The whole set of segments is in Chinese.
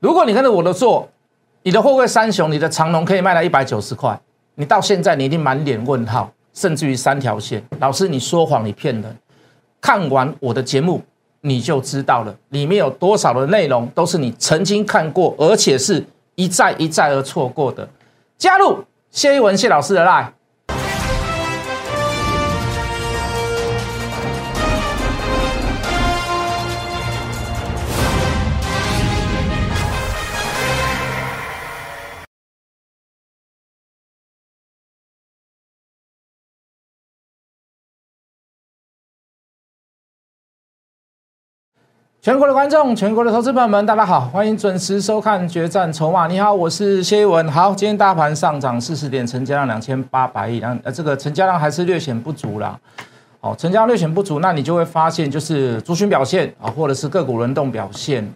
如果你跟着我的做，你的货柜三雄，你的长龙可以卖到一百九十块，你到现在你一定满脸问号，甚至于三条线。老师，你说谎，你骗人。看完我的节目，你就知道了，里面有多少的内容都是你曾经看过，而且是一再一再而错过的。加入谢一文谢老师的 line。全国的观众，全国的投资朋友们，大家好，欢迎准时收看《决战筹码》。你好，我是谢一文。好，今天大盘上涨四十点，成交量两千八百亿，然呃，这个成交量还是略显不足啦。好，成交量略显不足，那你就会发现，就是族群表现啊，或者是个股轮动表现。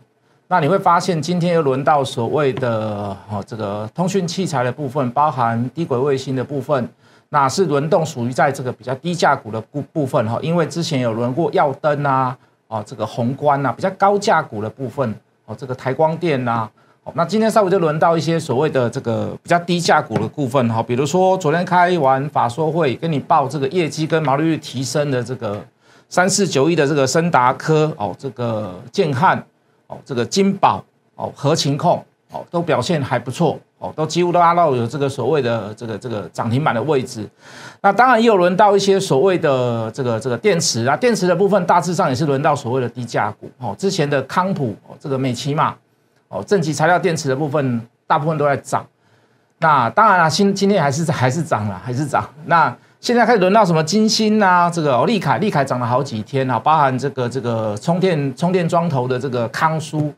那你会发现，今天又轮到所谓的哦，这个通讯器材的部分，包含低轨卫星的部分，那是轮动属于在这个比较低价股的部部分哈，因为之前有轮过耀灯啊。啊，这个宏观呐，比较高价股的部分，哦，这个台光电呐，哦，那今天稍微就轮到一些所谓的这个比较低价股的部分，哈，比如说昨天开完法说会，跟你报这个业绩跟毛利率提升的这个三四九亿的这个森达科，哦，这个建汉，哦，这个金宝，哦，合情控，哦，都表现还不错。都几乎都拉到有这个所谓的这个这个涨停板的位置，那当然也有轮到一些所谓的这个这个电池啊，电池的部分大致上也是轮到所谓的低价股哦。之前的康普哦，这个美奇玛哦，正极材料电池的部分大部分都在涨。那当然了，今今天还是还是涨了，还是涨。那现在开始轮到什么金星啊，这个利凯利凯涨了好几天啊，包含这个这个充电充电桩头的这个康舒，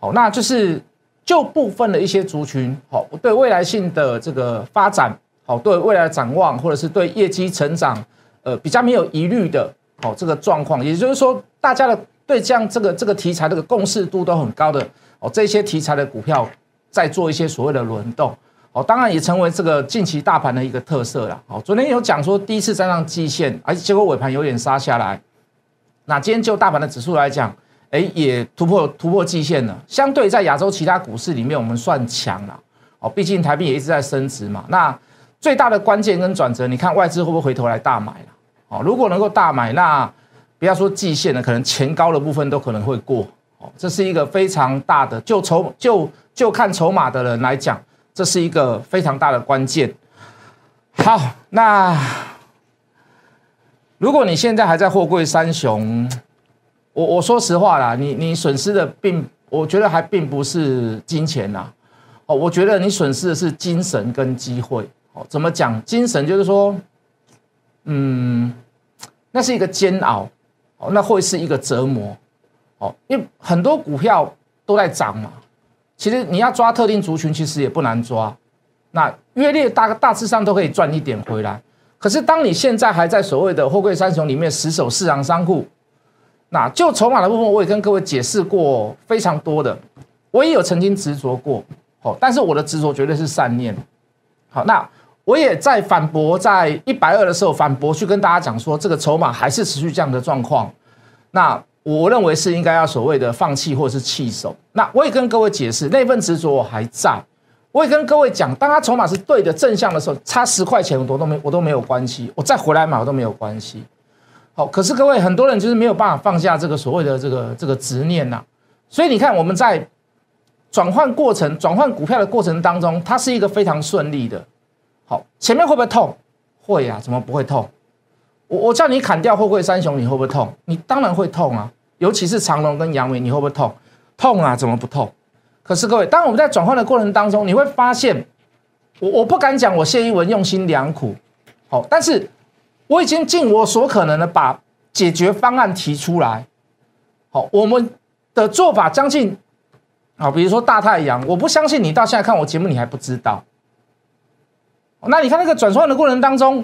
哦，那就是。就部分的一些族群，好，对未来性的这个发展，好，对未来展望，或者是对业绩成长，呃，比较没有疑虑的，好，这个状况，也就是说，大家的对这样这个这个题材这个共识度都很高的，哦，这些题材的股票在做一些所谓的轮动，哦，当然也成为这个近期大盘的一个特色了，哦，昨天有讲说第一次站上季线，而且结果尾盘有点杀下来，那今天就大盘的指数来讲。哎，也突破突破季线了。相对在亚洲其他股市里面，我们算强了。哦，毕竟台币也一直在升值嘛。那最大的关键跟转折，你看外资会不会回头来大买了？哦，如果能够大买，那不要说季线了，可能前高的部分都可能会过。哦，这是一个非常大的，就筹就就看筹码的人来讲，这是一个非常大的关键。好，那如果你现在还在货柜三雄。我我说实话啦，你你损失的并，我觉得还并不是金钱呐，哦，我觉得你损失的是精神跟机会。哦，怎么讲？精神就是说，嗯，那是一个煎熬，哦，那会是一个折磨，哦，因为很多股票都在涨嘛。其实你要抓特定族群，其实也不难抓，那约略大大致上都可以赚一点回来。可是当你现在还在所谓的货柜三雄里面死守市场商库。那就筹码的部分，我也跟各位解释过非常多的，我也有曾经执着过，哦，但是我的执着绝对是善念。好，那我也在反驳，在一百二的时候反驳去跟大家讲说，这个筹码还是持续这样的状况。那我认为是应该要所谓的放弃或者是弃守。那我也跟各位解释，那份执着我还在。我也跟各位讲，当他筹码是对的正向的时候，差十块钱我都没我都没有关系，我再回来买我都没有关系。好，可是各位很多人就是没有办法放下这个所谓的这个这个执念呐，所以你看我们在转换过程、转换股票的过程当中，它是一个非常顺利的。好，前面会不会痛？会呀，怎么不会痛？我我叫你砍掉货柜三雄，你会不会痛？你当然会痛啊，尤其是长隆跟阳明，你会不会痛？痛啊，怎么不痛？可是各位，当我们在转换的过程当中，你会发现，我我不敢讲我谢一文用心良苦，好，但是。我已经尽我所可能的把解决方案提出来。好，我们的做法将近，啊，比如说大太阳，我不相信你到现在看我节目你还不知道。那你看那个转换的过程当中，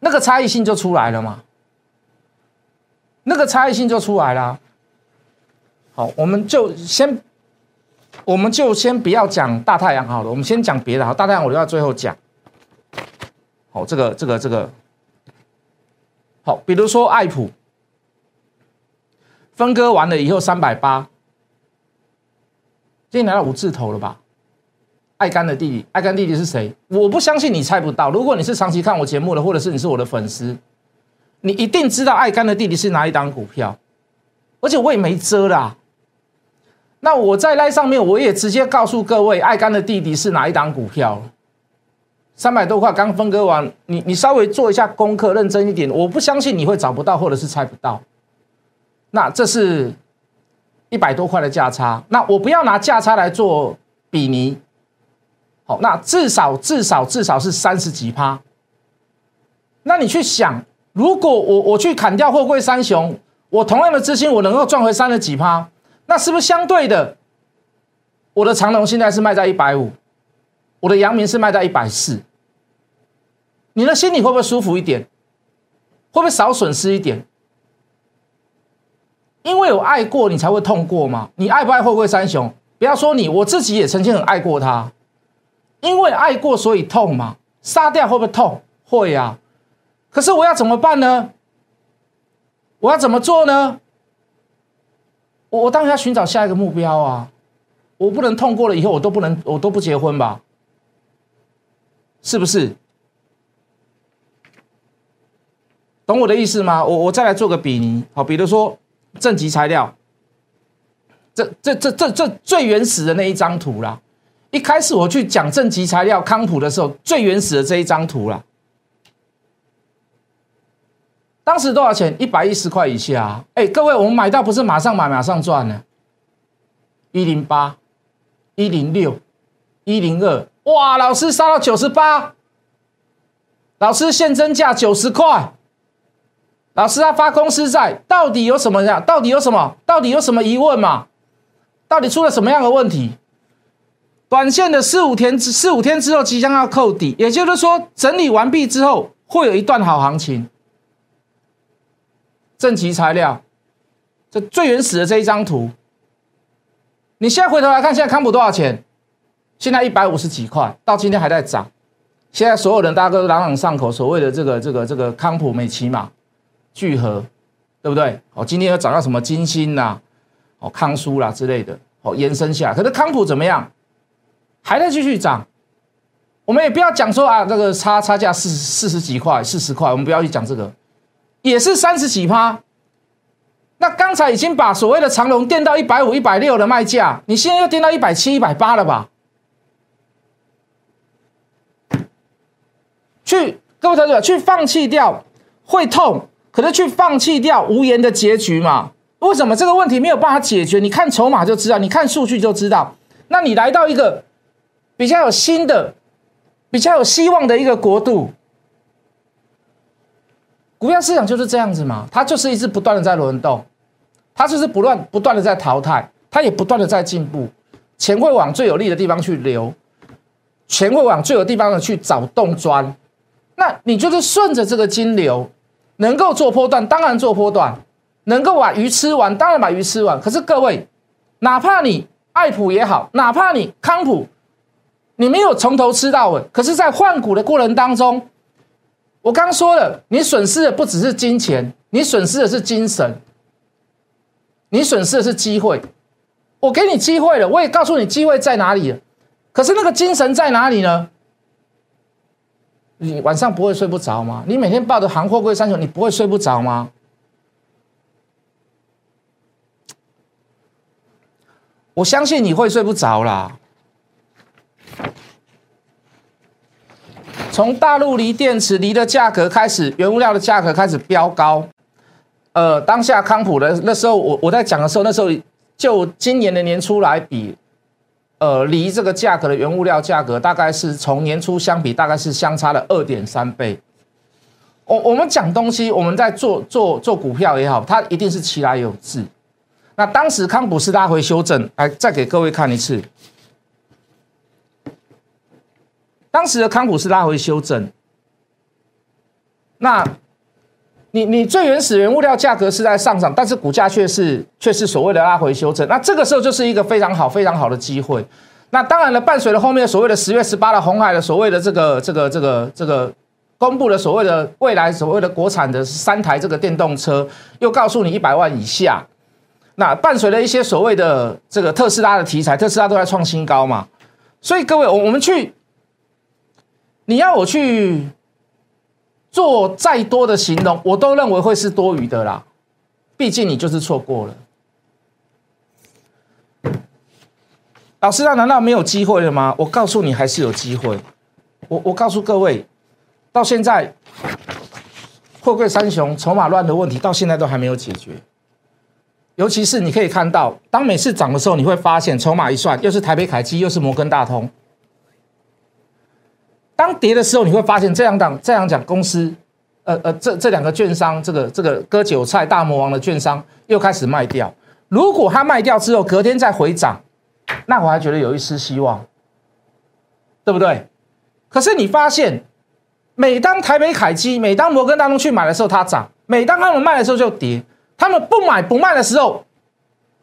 那个差异性就出来了嘛？那个差异性就出来了。好，我们就先，我们就先不要讲大太阳好了，我们先讲别的。好，大太阳我留到最后讲。好，这个这个这个。好，比如说爱普分割完了以后三百八，今天来到五字头了吧？爱干的弟弟，爱干弟弟是谁？我不相信你猜不到。如果你是长期看我节目的，或者是你是我的粉丝，你一定知道爱干的弟弟是哪一档股票，而且我也没遮啦。那我在那上面，我也直接告诉各位，爱干的弟弟是哪一档股票。三百多块刚分割完，你你稍微做一下功课，认真一点，我不相信你会找不到，或者是猜不到。那这是一百多块的价差，那我不要拿价差来做比拟。好，那至少至少至少是三十几趴。那你去想，如果我我去砍掉货柜三雄，我同样的资金我能够赚回三十几趴，那是不是相对的，我的长龙现在是卖在一百五？我的阳明是卖在一百四，你的心里会不会舒服一点？会不会少损失一点？因为有爱过，你才会痛过嘛？你爱不爱会不会三雄？不要说你，我自己也曾经很爱过他，因为爱过所以痛嘛。杀掉会不会痛？会呀。可是我要怎么办呢？我要怎么做呢？我我当然要寻找下一个目标啊！我不能痛过了以后，我都不能，我都不结婚吧？是不是？懂我的意思吗？我我再来做个比拟，好，比如说正极材料，这这这这这最原始的那一张图啦。一开始我去讲正极材料康普的时候，最原始的这一张图啦。当时多少钱？一百一十块以下。哎，各位，我们买到不是马上买马上赚呢？一零八，一零六，一零二。哇！老师杀到九十八，老师现增价九十块。老师他发公司债，到底有什么呀？到底有什么？到底有什么疑问嘛？到底出了什么样的问题？短线的四五天之四五天之后即将要扣底，也就是说整理完毕之后会有一段好行情。正极材料，这最原始的这一张图，你现在回头来看，现在康普多少钱？现在一百五十几块，到今天还在涨。现在所有人大家都朗朗上口，所谓的这个这个这个康普、美奇玛、聚合，对不对？哦，今天又涨到什么金星啦、哦康舒啦之类的，哦延伸下来。可是康普怎么样？还在继续涨。我们也不要讲说啊，这个差差价四四十几块、四十块，我们不要去讲这个，也是三十几趴。那刚才已经把所谓的长龙垫到一百五、一百六的卖价，你现在又垫到一百七、一百八了吧？去各位同学，去放弃掉会痛，可是去放弃掉无言的结局嘛？为什么这个问题没有办法解决？你看筹码就知道，你看数据就知道。那你来到一个比较有新的、比较有希望的一个国度，股票市场就是这样子嘛？它就是一直不断的在轮动，它就是不断不断的在淘汰，它也不断的在进步，钱会往最有利的地方去流，钱会往最有地方的去找洞钻。那你就是顺着这个金流，能够做波段，当然做波段；能够把鱼吃完，当然把鱼吃完。可是各位，哪怕你爱普也好，哪怕你康普，你没有从头吃到尾，可是，在换股的过程当中，我刚说了，你损失的不只是金钱，你损失的是精神，你损失的是机会。我给你机会了，我也告诉你机会在哪里了，可是那个精神在哪里呢？你晚上不会睡不着吗？你每天抱着行货柜三雄，你不会睡不着吗？我相信你会睡不着啦。从大陆锂电池锂的价格开始，原物料的价格开始飙高。呃，当下康普的那时候，我我在讲的时候，那时候就今年的年初来比。呃，离这个价格的原物料价格大概是从年初相比，大概是相差了二点三倍。我我们讲东西，我们在做做做股票也好，它一定是其来有志。那当时康普斯拉回修正，来再给各位看一次。当时的康普斯拉回修正，那。你你最原始原物料价格是在上涨，但是股价却是却是所谓的拉回修正，那这个时候就是一个非常好非常好的机会。那当然了，伴随了后面所谓的十月十八的红海的所谓的这个这个这个这个公布了所谓的未来所谓的国产的三台这个电动车，又告诉你一百万以下。那伴随了一些所谓的这个特斯拉的题材，特斯拉都在创新高嘛。所以各位，我我们去，你要我去做再多的形容，我都认为会是多余的啦。毕竟你就是错过了。老师，那难道没有机会了吗？我告诉你，还是有机会。我我告诉各位，到现在，货柜三雄筹码乱的问题到现在都还没有解决。尤其是你可以看到，当每次涨的时候，你会发现筹码一算，又是台北凯基，又是摩根大通。当跌的时候，你会发现这样讲这样讲公司，呃呃，这这两个券商，这个这个割韭菜大魔王的券商又开始卖掉。如果他卖掉之后，隔天再回涨，那我还觉得有一丝希望，对不对？可是你发现，每当台北凯基、每当摩根大通去买的时候，它涨；每当他们卖的时候就跌。他们不买不卖的时候，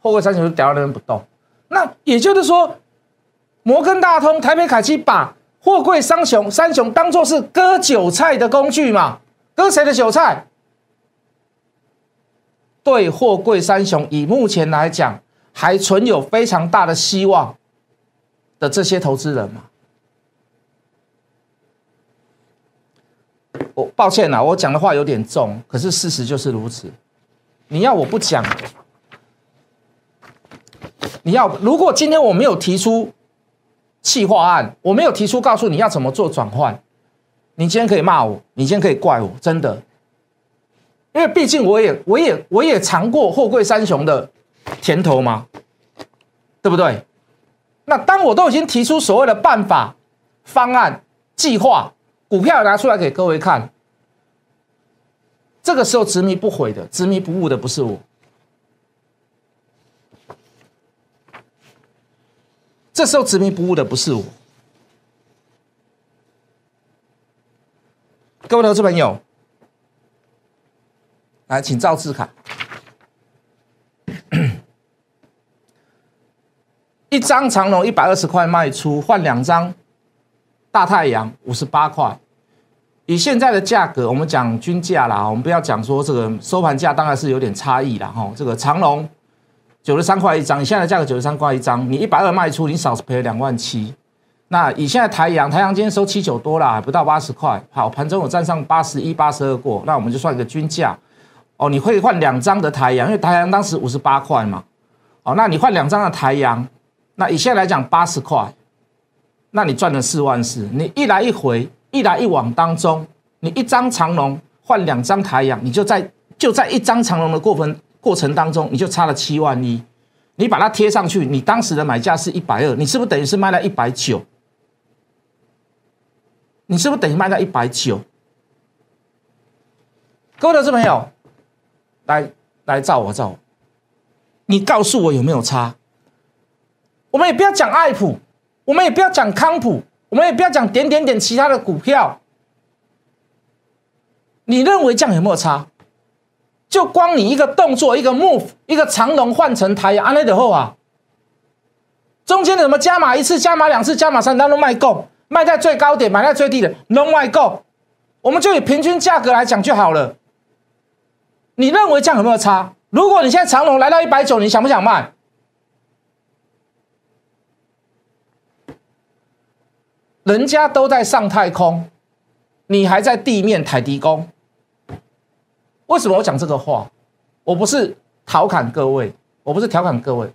货柜三雄就掉在那边不动。那也就是说，摩根大通、台北凯基把货柜三雄三雄当做是割韭菜的工具嘛？割谁的韭菜？对货柜三雄以目前来讲还存有非常大的希望的这些投资人嘛？我抱歉啦，我讲的话有点重，可是事实就是如此。你要我不讲，你要如果今天我没有提出企划案，我没有提出告诉你要怎么做转换，你今天可以骂我，你今天可以怪我，真的，因为毕竟我也我也我也尝过货柜三雄的甜头嘛，对不对？那当我都已经提出所谓的办法、方案、计划，股票拿出来给各位看。这个时候执迷不悔的、执迷不悟的不是我，这时候执迷不悟的不是我。各位投资朋友，来，请赵志凯，一张长龙一百二十块卖出，换两张大太阳五十八块。以现在的价格，我们讲均价啦，我们不要讲说这个收盘价，当然是有点差异啦。哈。这个长隆九十三块一张，你现在价格九十三块一张，你一百二卖出，你少赔了两万七。那以现在台阳，台阳今天收七九多啦，不到八十块。好，盘中有站上八十一、八十二过，那我们就算一个均价。哦，你会换两张的台阳，因为台阳当时五十八块嘛。哦，那你换两张的台阳，那以现在来讲八十块，那你赚了四万四。你一来一回。一来一往当中，你一张长龙换两张台阳，你就在就在一张长龙的过程过程当中，你就差了七万一。你把它贴上去，你当时的买价是一百二，你是不是等于是卖了一百九？你是不是等于卖到一百九？各位投资朋友，来来照我照，你告诉我有没有差？我们也不要讲爱普，我们也不要讲康普。我们也不要讲点点点其他的股票，你认为这样有没有差？就光你一个动作，一个 move，一个长龙换成台安内的后啊，中间的什么加码一次、加码两次、加码三，单都卖够，卖在最高点，买在最低的都卖够，我们就以平均价格来讲就好了。你认为这样有没有差？如果你现在长龙来到一百九，你想不想卖？人家都在上太空，你还在地面抬低工。为什么我讲这个话？我不是调侃各位，我不是调侃各位。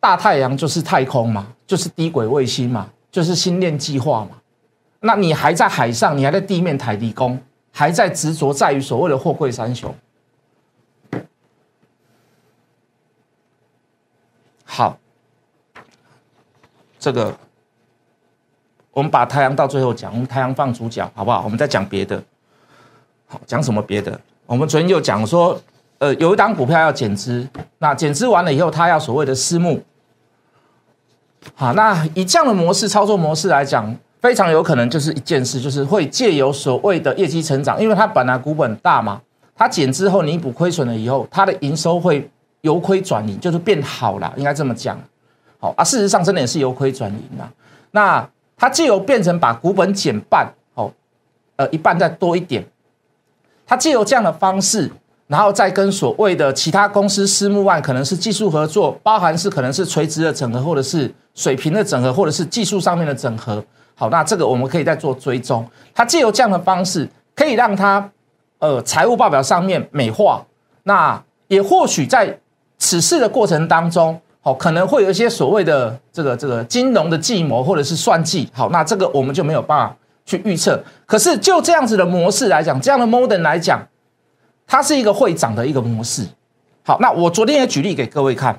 大太阳就是太空嘛，就是低轨卫星嘛，就是星链计划嘛。那你还在海上，你还在地面抬低工，还在执着在于所谓的货柜三雄。好。这个，我们把太阳到最后讲，我们太阳放主角，好不好？我们再讲别的。好，讲什么别的？我们昨天就讲说，呃，有一档股票要减资，那减资完了以后，它要所谓的私募。好，那以这样的模式操作模式来讲，非常有可能就是一件事，就是会借由所谓的业绩成长，因为它本来股本大嘛，它减之后弥补亏损了以后，它的营收会由亏转盈，就是变好了，应该这么讲。好啊，事实上真的也是由亏转盈啊。那它既由变成把股本减半，哦，呃，一半再多一点，它借由这样的方式然后再跟所谓的其他公司私募案，可能是技术合作，包含是可能是垂直的整合，或者是水平的整合，或者是技术上面的整合。好，那这个我们可以再做追踪。它借由这样的方式，可以让它呃财务报表上面美化。那也或许在此事的过程当中，好，可能会有一些所谓的这个这个金融的计谋或者是算计。好，那这个我们就没有办法去预测。可是就这样子的模式来讲，这样的 model 来讲。它是一个会涨的一个模式。好，那我昨天也举例给各位看。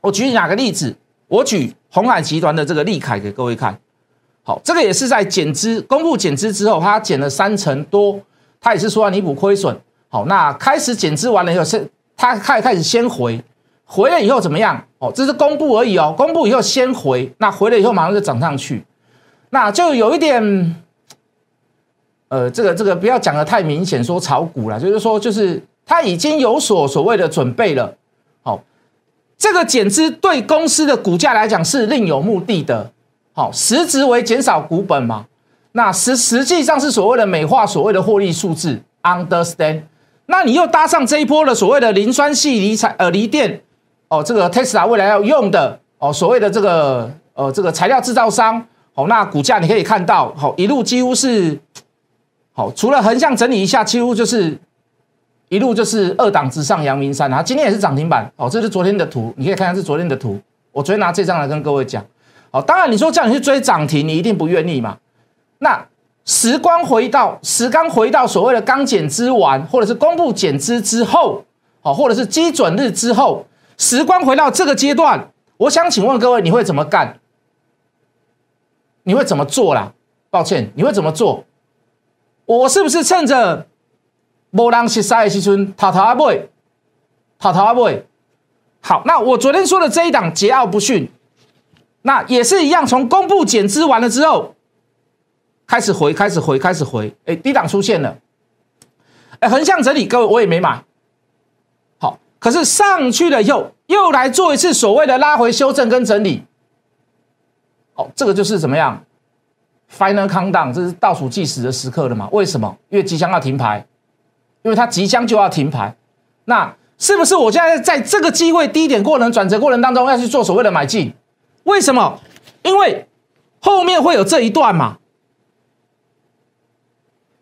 我举哪个例子？我举红海集团的这个利凯给各位看。好，这个也是在减资公布减资之后，它减了三成多，它也是说要弥补亏损。好，那开始减资完了以后，是它开开始先回，回了以后怎么样？哦，这是公布而已哦。公布以后先回，那回了以后马上就涨上去，那就有一点。呃，这个这个不要讲的太明显，说炒股了，就是说，就是他已经有所所谓的准备了。好，这个减资对公司的股价来讲是另有目的的。好，实质为减少股本嘛？那实实际上是所谓的美化所谓的获利数字，understand？那你又搭上这一波的所谓的磷酸系锂材呃锂电哦，这个 Tesla 未来要用的哦，所谓的这个呃这个材料制造商，好，那股价你可以看到，好一路几乎是。好，除了横向整理一下，几乎就是一路就是二档之上，阳明山啊，今天也是涨停板。哦，这是昨天的图，你可以看看是昨天的图。我昨天拿这张来跟各位讲。好，当然你说叫你去追涨停，你一定不愿意嘛。那时光回到时刚回到所谓的刚减资完，或者是公布减资之后，好，或者是基准日之后，时光回到这个阶段，我想请问各位，你会怎么干？你会怎么做啦？抱歉，你会怎么做？我是不是趁着无人识晒的时阵，偷偷啊买，偷偷啊买？好，那我昨天说的这一档桀骜不驯，那也是一样，从公布减资完了之后，开始回，开始回，开始回，哎，低档出现了，哎，横向整理，各位我也没买，好，可是上去了以后，又来做一次所谓的拉回修正跟整理，哦，这个就是怎么样？Final countdown，这是倒数计时的时刻了嘛？为什么？因为即将要停牌，因为它即将就要停牌。那是不是我现在在这个机会低点过程、转折过程当中要去做所谓的买进？为什么？因为后面会有这一段嘛。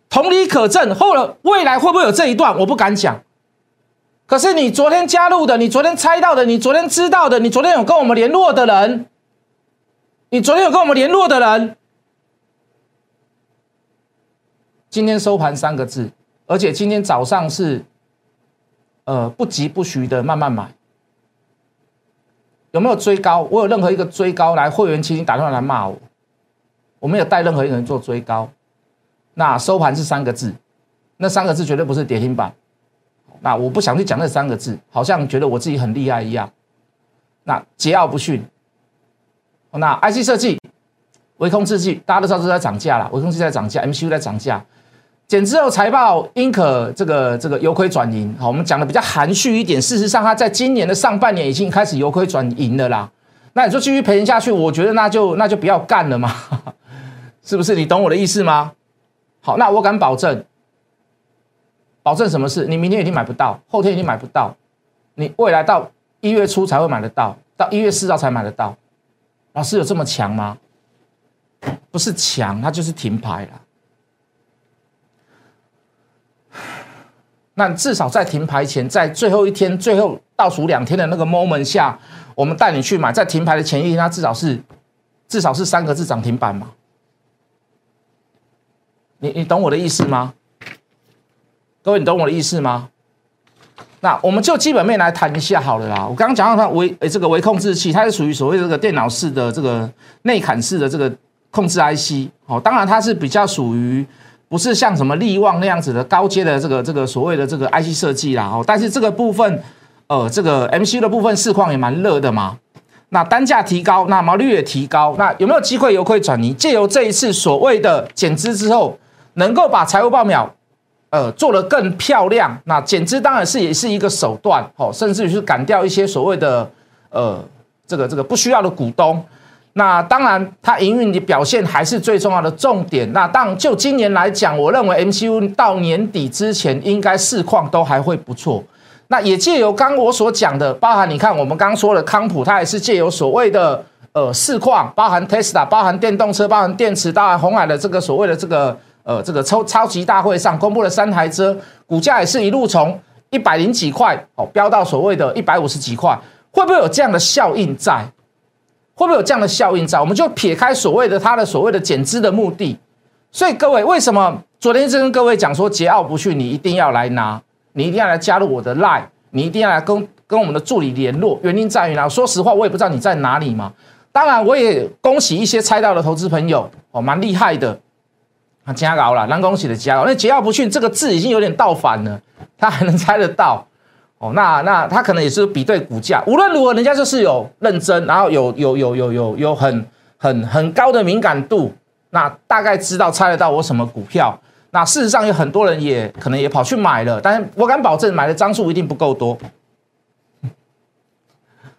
同理可证，后了未来会不会有这一段？我不敢讲。可是你昨天加入的，你昨天猜到的，你昨天知道的，你昨天有跟我们联络的人，你昨天有跟我们联络的人。今天收盘三个字，而且今天早上是，呃，不急不徐的慢慢买。有没有追高？我有任何一个追高来会员，请你打电话来骂我。我没有带任何一个人做追高。那收盘是三个字，那三个字绝对不是跌停板。那我不想去讲那三个字，好像觉得我自己很厉害一样。那桀骜不驯。那 IC 设计、微控制器，大家都知道都在涨价了，微控制器在涨价，MCU 在涨价。减之后财报应可这个这个由亏转盈，好，我们讲的比较含蓄一点。事实上，它在今年的上半年已经开始由亏转盈了啦。那你说继续赔钱下去，我觉得那就那就不要干了嘛，是不是？你懂我的意思吗？好，那我敢保证，保证什么事？你明天已经买不到，后天已经买不到，你未来到一月初才会买得到，到一月四号才买得到。老师有这么强吗？不是强，它就是停牌了。那至少在停牌前，在最后一天、最后倒数两天的那个 moment 下，我们带你去买，在停牌的前一天，它至少是至少是三个字涨停板嘛？你你懂我的意思吗？各位，你懂我的意思吗？那我们就基本面来谈一下好了啦。我刚刚讲到它微诶这个微控制器，它是属于所谓这个电脑式的这个内砍式的这个控制 IC，哦，当然它是比较属于。不是像什么力旺那样子的高阶的这个这个所谓的这个 IC 设计啦哦，但是这个部分，呃，这个 MCU 的部分市况也蛮热的嘛。那单价提高，那毛利率也提高，那有没有机会由亏转移？借由这一次所谓的减资之后，能够把财务报表，呃，做得更漂亮。那减资当然是也是一个手段哦，甚至于是赶掉一些所谓的呃这个这个不需要的股东。那当然，它营运的表现还是最重要的重点。那当，就今年来讲，我认为 MCU 到年底之前应该市况都还会不错。那也借由刚我所讲的，包含你看我们刚说的康普，它也是借由所谓的呃市况，包含 Tesla，包含电动车，包含电池，包含红海的这个所谓的这个呃这个超超级大会上公布了三台车，股价也是一路从一百零几块哦飙到所谓的一百五十几块，会不会有这样的效应在？会不会有这样的效应在？我们就撇开所谓的它的所谓的减资的目的，所以各位为什么昨天一直跟各位讲说桀骜不驯，你一定要来拿，你一定要来加入我的 line，你一定要来跟跟我们的助理联络。原因在于呢，说实话我也不知道你在哪里嘛。当然我也恭喜一些猜到的投资朋友哦，蛮厉害的，啊加高了，蛮恭喜的加高。那桀骜不驯这个字已经有点倒反了，他还能猜得到。哦，那那他可能也是比对股价，无论如何，人家就是有认真，然后有有有有有有很很很高的敏感度，那大概知道猜得到我什么股票。那事实上有很多人也可能也跑去买了，但是我敢保证买的张数一定不够多。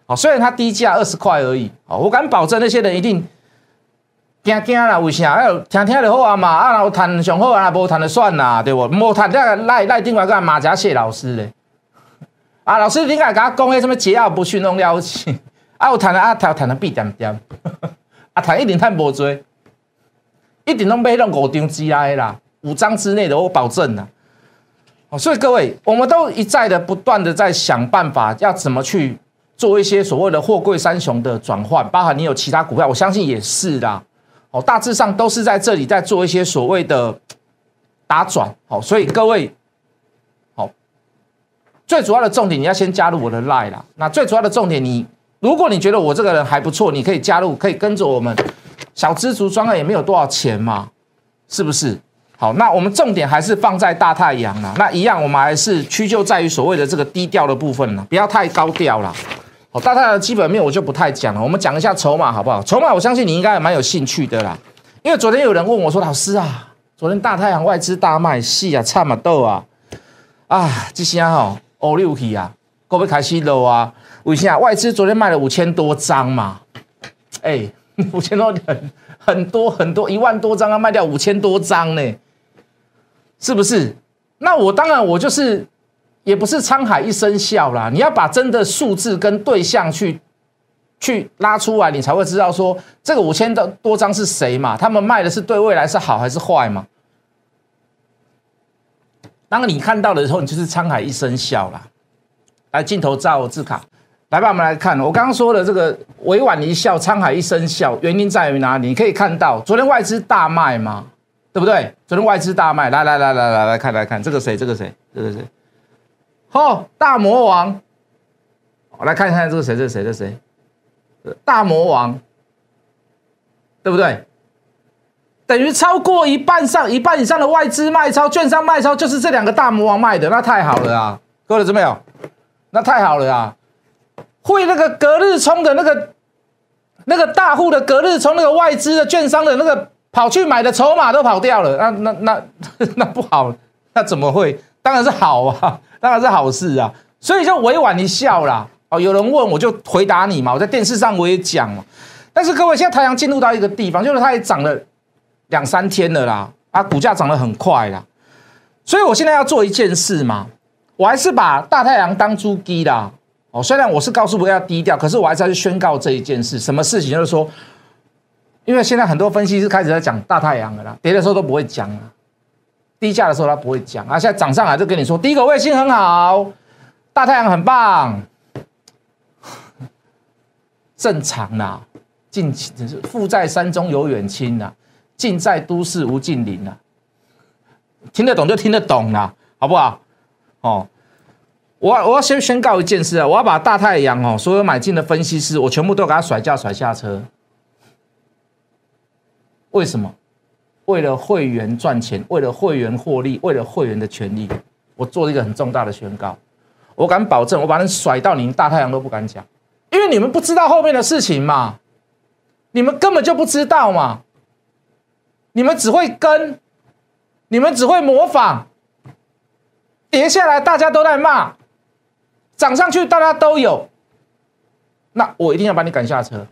好，虽然它低价二十块而已，哦，我敢保证那些人一定惊惊啦，为啥？哎，听听就好啊嘛，啊，然后谈上好啊，无谈就算啦，对不？无谈这个赖赖另外个马甲谢老师嘞。啊，老师，你敢甲我讲迄什么桀骜不驯弄了不起？啊，我谈了啊，谈谈了必点点，啊，谈一定谈无多，一定拢买那五张之内啦，五张之内的我保证啦。哦，所以各位，我们都一再的不断的在想办法，要怎么去做一些所谓的货柜三雄的转换，包含你有其他股票，我相信也是啦。哦，大致上都是在这里在做一些所谓的打转。好，所以各位。好最主要的重点，你要先加入我的 line 啦。那最主要的重点，你如果你觉得我这个人还不错，你可以加入，可以跟着我们。小知足专案也没有多少钱嘛，是不是？好，那我们重点还是放在大太阳啦。那一样，我们还是屈就在于所谓的这个低调的部分呢，不要太高调了。好，大太阳的基本面我就不太讲了，我们讲一下筹码好不好？筹码我相信你应该也蛮有兴趣的啦，因为昨天有人问我说：“老师啊，昨天大太阳外资大卖，戏啊，差嘛豆啊，啊，这些哈。”哦，六起啊，够不开始了啊？为啥？外资昨天卖了五千多张嘛？哎，五千多很很多很多，一万多张啊，卖掉五千多张呢，是不是？那我当然我就是，也不是沧海一声笑啦。你要把真的数字跟对象去去拉出来，你才会知道说这个五千多多张是谁嘛？他们卖的是对未来是好还是坏嘛？当你看到的时候，你就是沧海一声笑啦。来，镜头照字卡，来吧，我们来看。我刚刚说的这个委婉一笑，沧海一声笑，原因在于哪里？你可以看到，昨天外资大卖嘛，对不对？昨天外资大卖，来来来来来来看来看，这个谁？这个谁？这个谁？哦，大魔王。我来看一看这个谁？这谁？这谁？大魔王，对不对？等于超过一半上一半以上的外资卖超，券商卖超，就是这两个大魔王卖的，那太好了啊！各位知没有？那太好了啊！会那个隔日冲的那个那个大户的隔日冲，那个外资的券商的那个跑去买的筹码都跑掉了，那那那那不好，那怎么会？当然是好啊，当然是好事啊！所以就委婉一笑啦。哦，有人问我就回答你嘛，我在电视上我也讲嘛。但是各位，现在太阳进入到一个地方，就是它也涨了。两三天了啦，啊，股价涨得很快啦，所以我现在要做一件事嘛，我还是把大太阳当猪鸡啦。哦，虽然我是告诉不要低调，可是我还是要去宣告这一件事，什么事情？就是说，因为现在很多分析师开始在讲大太阳了啦，跌的时候都不会讲了，低价的时候他不会讲，啊，现在涨上来就跟你说，第一个卫星很好，大太阳很棒，正常啦，近期只是富在山中有远亲呐。近在都市无近邻啊，听得懂就听得懂啦，好不好？哦，我我要先宣告一件事啊，我要把大太阳哦，所有买进的分析师，我全部都给他甩价甩下车。为什么？为了会员赚钱，为了会员获利，为了会员的权利，我做了一个很重大的宣告。我敢保证，我把人甩到你大太阳都不敢讲，因为你们不知道后面的事情嘛，你们根本就不知道嘛。你们只会跟，你们只会模仿，跌下来大家都在骂，涨上去大家都有，那我一定要把你赶下车。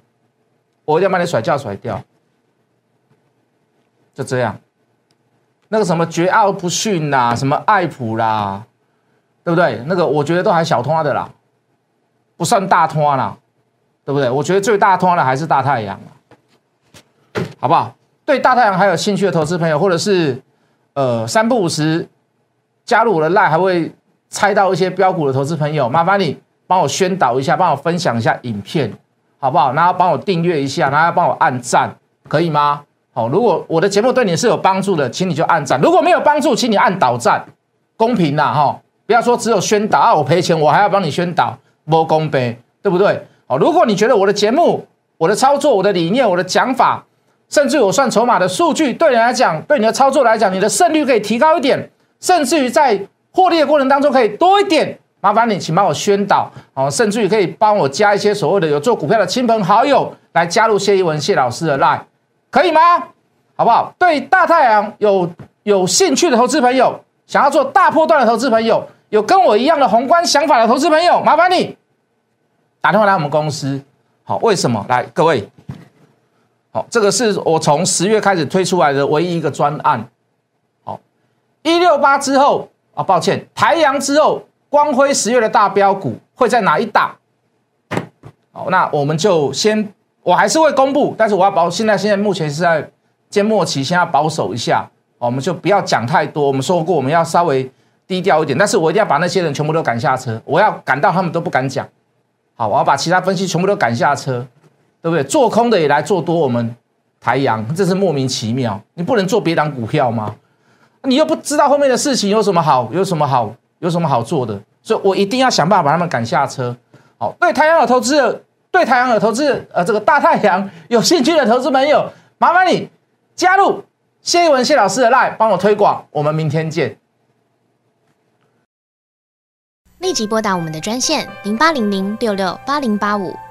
我一定要把你甩掉甩掉。就这样，那个什么绝奥不逊啦，什么爱普啦，对不对？那个我觉得都还小拖的啦，不算大拖啦，对不对？我觉得最大拖的还是大太阳，好不好？对大太阳还有兴趣的投资朋友，或者是呃三不五十加入我的赖，还会猜到一些标股的投资朋友，麻烦你帮我宣导一下，帮我分享一下影片，好不好？然后帮我订阅一下，然后帮我按赞，可以吗？好，如果我的节目对你是有帮助的，请你就按赞；如果没有帮助，请你按倒赞，公平啦哈！不要说只有宣导啊，我赔钱，我还要帮你宣导，不公平，对不对？好，如果你觉得我的节目、我的操作、我的理念、我的讲法，甚至我算筹码的数据，对你来讲，对你的操作来讲，你的胜率可以提高一点，甚至于在获利的过程当中可以多一点，麻烦你请帮我宣导，好，甚至于可以帮我加一些所谓的有做股票的亲朋好友来加入谢一文谢老师的 line。可以吗？好不好？对大太阳有有兴趣的投资朋友，想要做大波段的投资朋友，有跟我一样的宏观想法的投资朋友，麻烦你打电话来我们公司。好，为什么？来，各位，好，这个是我从十月开始推出来的唯一一个专案。好，一六八之后啊，抱歉，台阳之后，光辉十月的大标股会在哪一档？好，那我们就先。我还是会公布，但是我要保。现在现在目前是在建末期，先要保守一下。我们就不要讲太多。我们说过，我们要稍微低调一点。但是我一定要把那些人全部都赶下车。我要赶到他们都不敢讲。好，我要把其他分析全部都赶下车，对不对？做空的也来做多，我们台阳，这是莫名其妙。你不能做别档股票吗？你又不知道后面的事情有什么好，有什么好，有什么好做的？所以我一定要想办法把他们赶下车。好，对台阳的投资者。对太阳的投资，呃，这个大太阳有兴趣的投资朋友，麻烦你加入谢一文谢老师的 line，帮我推广。我们明天见。立即拨打我们的专线零八零零六六八零八五